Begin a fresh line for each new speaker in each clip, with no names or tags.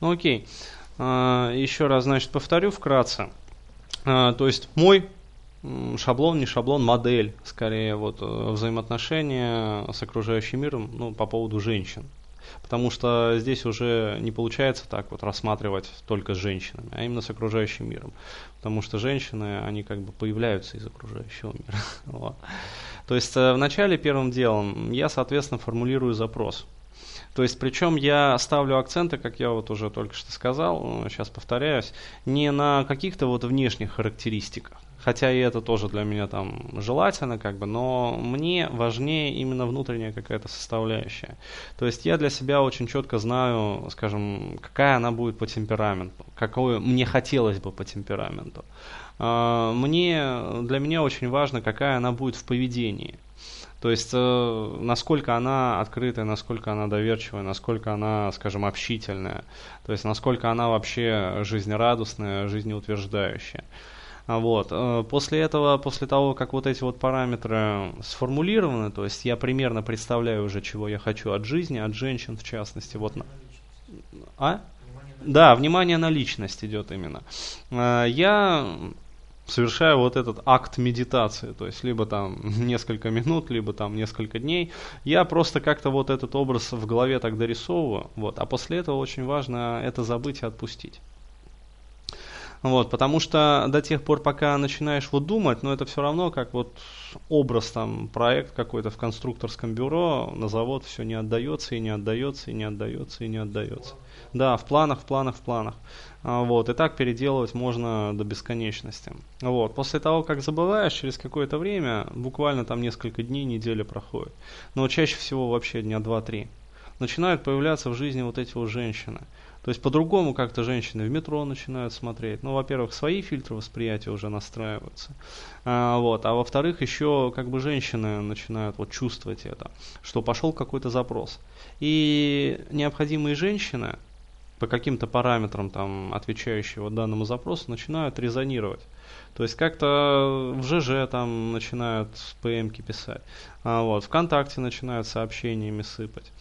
Ну окей. А, еще раз, значит, повторю вкратце. А, то есть мой шаблон, не шаблон, модель, скорее, вот э, взаимоотношения с окружающим миром, ну, по поводу женщин. Потому что здесь уже не получается так вот рассматривать только с женщинами, а именно с окружающим миром. Потому что женщины, они как бы появляются из окружающего мира. То есть э, вначале первым делом я, соответственно, формулирую запрос. То есть, причем я ставлю акценты, как я вот уже только что сказал, сейчас повторяюсь, не на каких-то вот внешних характеристиках, хотя и это тоже для меня там желательно, как бы, но мне важнее именно внутренняя какая-то составляющая. То есть я для себя очень четко знаю, скажем, какая она будет по темпераменту, какую мне хотелось бы по темпераменту. А, мне, для меня очень важно, какая она будет в поведении. То есть, э, насколько она открытая, насколько она доверчивая, насколько она, скажем, общительная. То есть, насколько она вообще жизнерадостная, жизнеутверждающая. А вот. Э, после этого, после того, как вот эти вот параметры сформулированы, то есть я примерно представляю уже, чего я хочу от жизни, от женщин в частности. Вот. А? Да, внимание на личность идет именно. Э, я совершаю вот этот акт медитации, то есть либо там несколько минут, либо там несколько дней, я просто как-то вот этот образ в голове так дорисовываю, вот, а после этого очень важно это забыть и отпустить. Вот, потому что до тех пор, пока начинаешь вот думать, но ну, это все равно как вот образ там, проект какой-то в конструкторском бюро, на завод все не отдается и не отдается и не отдается и не отдается. Да, в планах, в планах, в планах. А, вот, и так переделывать можно до бесконечности. Вот, после того, как забываешь, через какое-то время, буквально там несколько дней, неделя проходит. Но чаще всего вообще дня два-три. Начинают появляться в жизни вот эти вот женщины – то есть по-другому как-то женщины в метро начинают смотреть. Ну, во-первых, свои фильтры восприятия уже настраиваются. А, вот. а во-вторых, еще как бы женщины начинают вот чувствовать это, что пошел какой-то запрос. И необходимые женщины по каким-то параметрам, там, отвечающие данному запросу, начинают резонировать. То есть как-то в ЖЖ там начинают ПМки писать, а вот, ВКонтакте начинают сообщениями сыпать.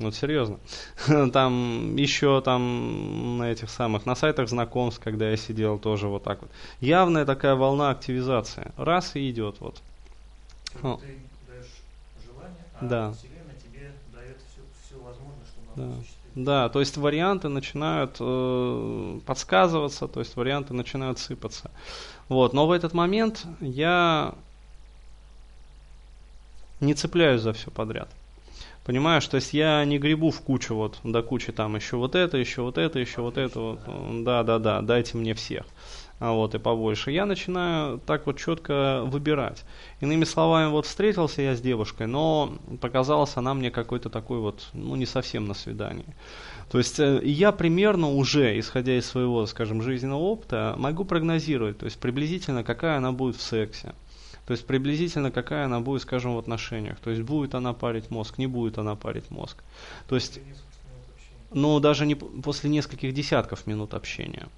Вот серьезно. Там еще там на этих самых, на сайтах знакомств, когда я сидел, тоже вот так вот. Явная такая волна активизации. Раз и идет вот.
Ты даешь желание, а
да.
Вселенная тебе дает все, все возможное, чтобы
да.
оно
Да, то есть варианты начинают э, подсказываться, то есть варианты начинают сыпаться. Вот, но в этот момент я не цепляюсь за все подряд. Понимаешь, то есть я не гребу в кучу вот, до кучи там еще вот это, еще вот это, еще вот это, вот, да, да, да, дайте мне всех, а вот и побольше. Я начинаю так вот четко выбирать. Иными словами, вот встретился я с девушкой, но показалась она мне какой-то такой вот, ну не совсем на свидании. То есть э, я примерно уже, исходя из своего, скажем, жизненного опыта, могу прогнозировать, то есть приблизительно какая она будет в сексе. То есть приблизительно какая она будет, скажем, в отношениях. То есть будет она парить мозг, не будет она парить мозг. То есть, ну, даже не после нескольких десятков минут общения.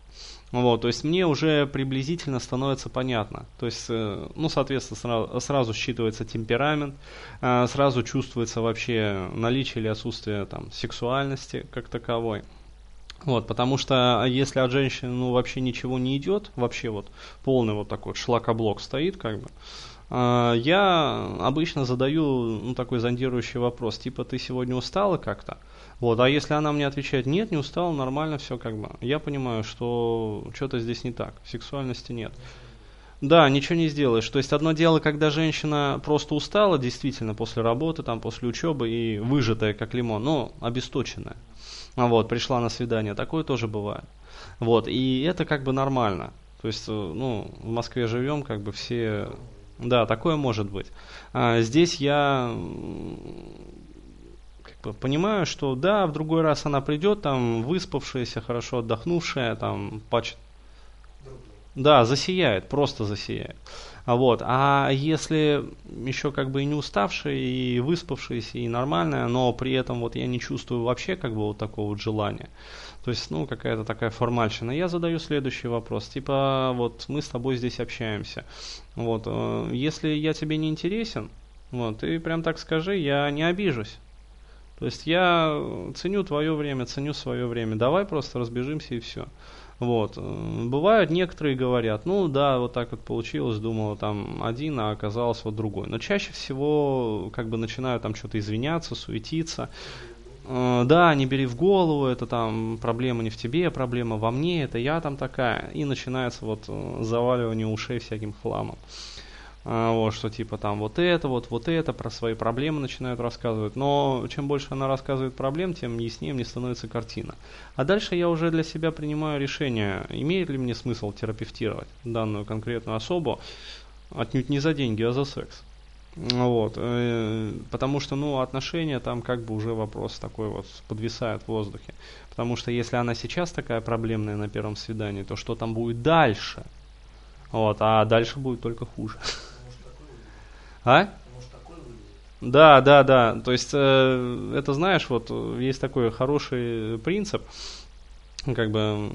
Вот, то есть мне уже приблизительно становится понятно. То есть, э, ну, соответственно, сразу, сразу считывается темперамент, э, сразу чувствуется вообще наличие или отсутствие там сексуальности как таковой. Вот, потому что если от женщины ну, вообще ничего не идет, вообще вот полный вот такой шлакоблок стоит, как бы, э, я обычно задаю ну, такой зондирующий вопрос, типа ты сегодня устала как-то? Вот, а если она мне отвечает, нет, не устала, нормально, все как бы, я понимаю, что что-то здесь не так, сексуальности нет. Да, ничего не сделаешь. То есть одно дело, когда женщина просто устала, действительно, после работы, там, после учебы и выжатая, как лимон, но обесточенная. А вот, пришла на свидание, такое тоже бывает. Вот, и это как бы нормально. То есть, э, ну, в Москве живем, как бы все... Да, такое может быть. А здесь я как бы понимаю, что да, в другой раз она придет, там, выспавшаяся, хорошо отдохнувшая, там, пач... Да, засияет, просто засияет. А вот. А если еще как бы и не уставший, и выспавшийся, и нормальная, но при этом вот я не чувствую вообще как бы вот такого вот желания. То есть, ну, какая-то такая формальщина. Я задаю следующий вопрос. Типа, вот мы с тобой здесь общаемся. Вот, э, если я тебе не интересен, вот, ты прям так скажи, я не обижусь. То есть я ценю твое время, ценю свое время. Давай просто разбежимся и все. Вот. Бывают некоторые говорят, ну да, вот так вот получилось, думал там один, а оказалось вот другой. Но чаще всего как бы начинаю там что-то извиняться, суетиться. Э, да, не бери в голову, это там проблема не в тебе, проблема во мне, это я там такая. И начинается вот э, заваливание ушей всяким хламом. А, вот, что типа там вот это, вот, вот это, про свои проблемы начинают рассказывать. Но чем больше она рассказывает проблем, тем яснее мне становится картина. А дальше я уже для себя принимаю решение, имеет ли мне смысл терапевтировать данную конкретную особу, отнюдь не за деньги, а за секс. Вот, э, потому что, ну, отношения там как бы уже вопрос такой вот подвисает в воздухе. Потому что если она сейчас такая проблемная на первом свидании, то что там будет дальше? Вот, а дальше будет только хуже. А? Да, да, да. То есть, э, это знаешь, вот есть такой хороший принцип, как бы,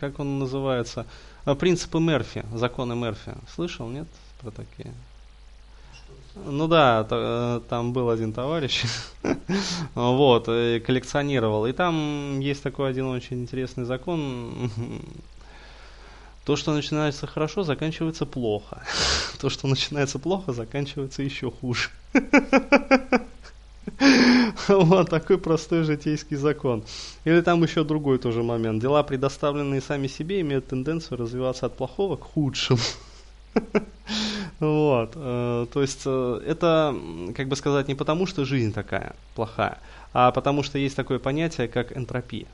как он называется, а, принципы Мерфи, законы Мерфи. Слышал, нет, про такие? Ну да, то, э, там был один товарищ, вот, коллекционировал. И там есть такой один очень интересный закон, то, что начинается хорошо, заканчивается плохо. То, что начинается плохо, заканчивается еще хуже. Вот такой простой житейский закон. Или там еще другой тоже момент. Дела, предоставленные сами себе, имеют тенденцию развиваться от плохого к худшему. Вот. Э, то есть э, это, как бы сказать, не потому, что жизнь такая плохая, а потому что есть такое понятие, как энтропия.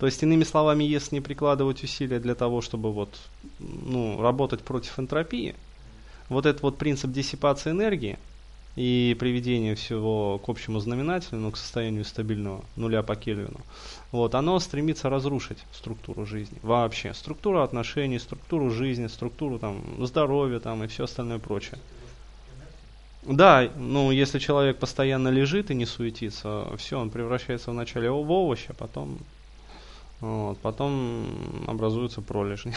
То есть, иными словами, если не прикладывать усилия для того, чтобы вот, ну, работать против энтропии, вот этот вот принцип диссипации энергии и приведения всего к общему знаменателю, ну, к состоянию стабильного нуля по Кельвину, вот, оно стремится разрушить структуру жизни вообще, структуру отношений, структуру жизни, структуру там здоровья там и все остальное прочее. Да, ну если человек постоянно лежит и не суетится, все, он превращается вначале в овощ, а потом вот, потом образуются пролежни.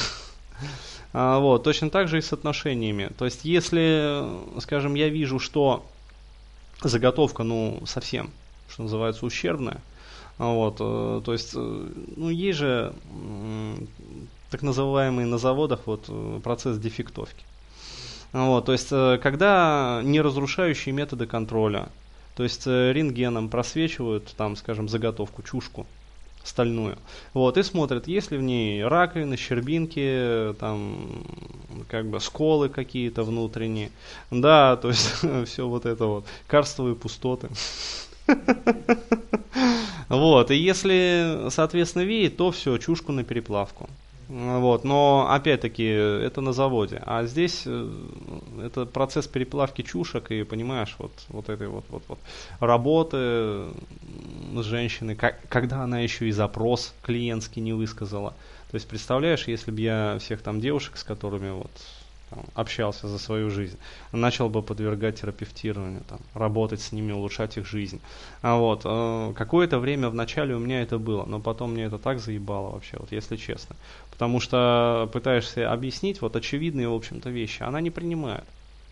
а, вот, точно так же и с отношениями. То есть, если, скажем, я вижу, что заготовка, ну, совсем, что называется, ущербная, вот, э, то есть, э, ну, есть же так называемый на заводах вот процесс дефектовки. Вот, то есть, э, когда неразрушающие методы контроля, то есть рентгеном просвечивают, там, скажем, заготовку, чушку, стальную. Вот, и смотрят, есть ли в ней раковины, щербинки, там, как бы сколы какие-то внутренние. Да, то есть все вот это вот, карстовые пустоты. Вот, и если, соответственно, веет, то все, чушку на переплавку. Вот, но опять-таки это на заводе, а здесь э, это процесс переплавки чушек и понимаешь вот вот этой вот вот вот работы с женщиной, как, когда она еще и запрос клиентский не высказала. То есть представляешь, если бы я всех там девушек, с которыми вот там, общался за свою жизнь, начал бы подвергать терапевтированию, там, работать с ними, улучшать их жизнь. А вот, э, какое-то время в начале у меня это было, но потом мне это так заебало вообще, вот если честно. Потому что пытаешься объяснить вот очевидные, в общем-то, вещи, она не принимает.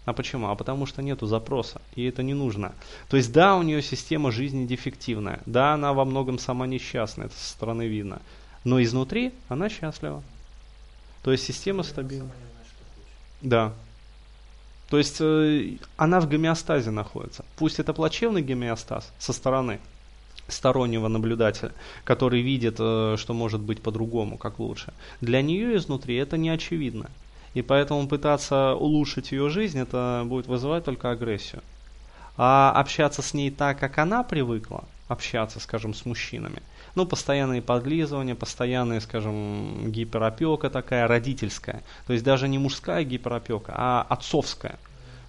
А почему? А потому что нету запроса, и это не нужно. То есть да, у нее система жизни дефективная, да, она во многом сама несчастная, это со стороны видно, но изнутри она счастлива. То есть система стабильна. Да. То есть э, она в гомеостазе находится. Пусть это плачевный гомеостаз со стороны стороннего наблюдателя, который видит, э, что может быть по-другому, как лучше. Для нее изнутри это не очевидно. И поэтому пытаться улучшить ее жизнь, это будет вызывать только агрессию. А общаться с ней так, как она привыкла, общаться, скажем, с мужчинами, ну, постоянные подлизывания, постоянные, скажем, гиперопека такая родительская. То есть даже не мужская гиперопека, а отцовская.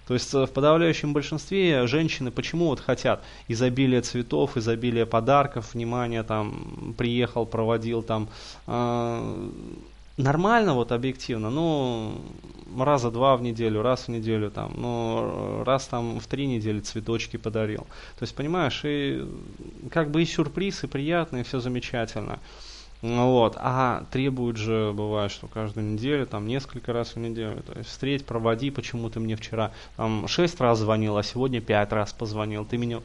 То есть э, в подавляющем большинстве женщины почему вот хотят изобилие цветов, изобилие подарков, внимание там приехал, проводил там э, нормально вот объективно, ну раза два в неделю, раз в неделю там, ну раз там в три недели цветочки подарил. То есть понимаешь, и как бы и сюрприз, и приятно, и все замечательно. Ну Вот. А требуют же, бывает, что каждую неделю, там несколько раз в неделю. То есть встреть, проводи, почему ты мне вчера там шесть раз звонил, а сегодня пять раз позвонил. Ты меня...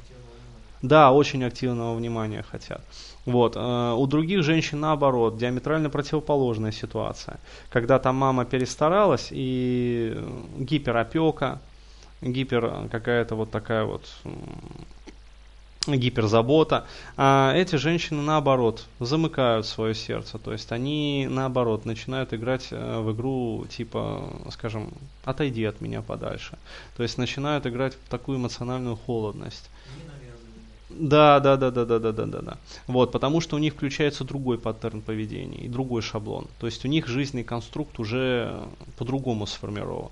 Да, очень активного внимания хотят. Вот. Э, у других женщин наоборот, диаметрально противоположная ситуация. Когда там мама перестаралась и гиперопека, гипер какая-то вот такая вот гиперзабота. А эти женщины наоборот замыкают свое сердце, то есть они наоборот начинают играть э, в игру типа, скажем, отойди от меня подальше. То есть начинают играть в такую эмоциональную холодность. Да, да, да, да, да, да, да, да, да. Вот, потому что у них включается другой паттерн поведения и другой шаблон. То есть у них жизненный конструкт уже по-другому сформирован.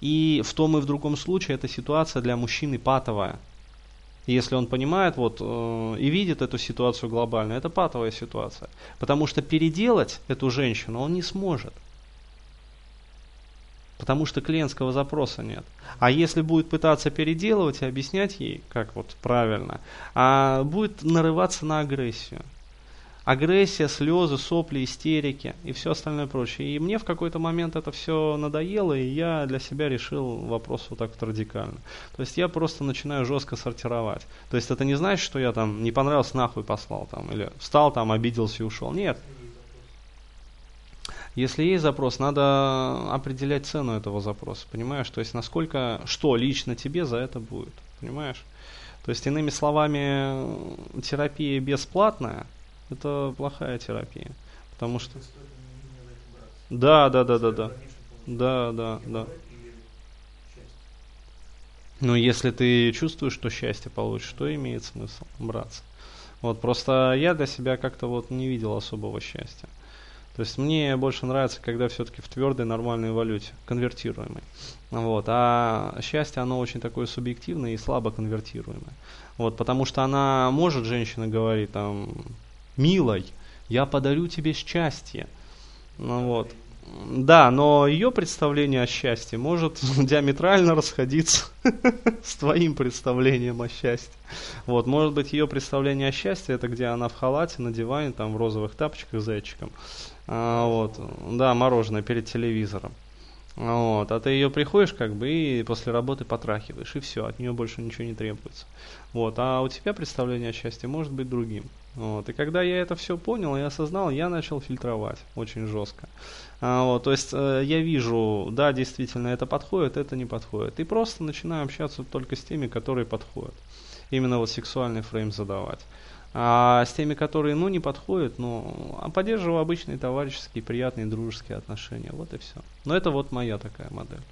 И в том и в другом случае эта ситуация для мужчины патовая если он понимает вот, э, и видит эту ситуацию глобально, это патовая ситуация. Потому что переделать эту женщину он не сможет. Потому что клиентского запроса нет. А если будет пытаться переделывать и объяснять ей, как вот правильно, а будет нарываться на агрессию агрессия, слезы, сопли, истерики и все остальное прочее. И мне в какой-то момент это все надоело, и я для себя решил вопрос вот так вот радикально. То есть я просто начинаю жестко сортировать. То есть это не значит, что я там не понравился, нахуй послал там, или встал там, обиделся и ушел. Нет. Если есть запрос, надо определять цену этого запроса, понимаешь? То есть насколько, что лично тебе за это будет, понимаешь? То есть, иными словами, терапия бесплатная – это плохая терапия. Потому что... Да, да, да, да, да. Да, да, да. Но если ты чувствуешь, что счастье получишь, то имеет смысл браться. Вот, просто я для себя как-то вот не видел особого счастья. То есть мне больше нравится, когда все-таки в твердой нормальной валюте, конвертируемой. Вот. А счастье, оно очень такое субъективное и слабо конвертируемое. Вот, потому что она может, женщина говорить, там, милой, я подарю тебе счастье. Ну, вот. Да, но ее представление о счастье может диаметрально расходиться с твоим представлением о счастье. Вот, может быть, ее представление о счастье это где она в халате на диване, там в розовых тапочках с зайчиком. А, вот, да, мороженое перед телевизором. Вот, а ты ее приходишь как бы и после работы потрахиваешь, и все, от нее больше ничего не требуется. Вот, а у тебя представление о счастье может быть другим. Вот, и когда я это все понял и осознал, я начал фильтровать очень жестко. А, вот, то есть э, я вижу, да, действительно это подходит, это не подходит. И просто начинаю общаться только с теми, которые подходят. Именно вот сексуальный фрейм задавать. А с теми, которые, ну, не подходят, ну, а поддерживаю обычные товарищеские, приятные, дружеские отношения. Вот и все. Но это вот моя такая модель.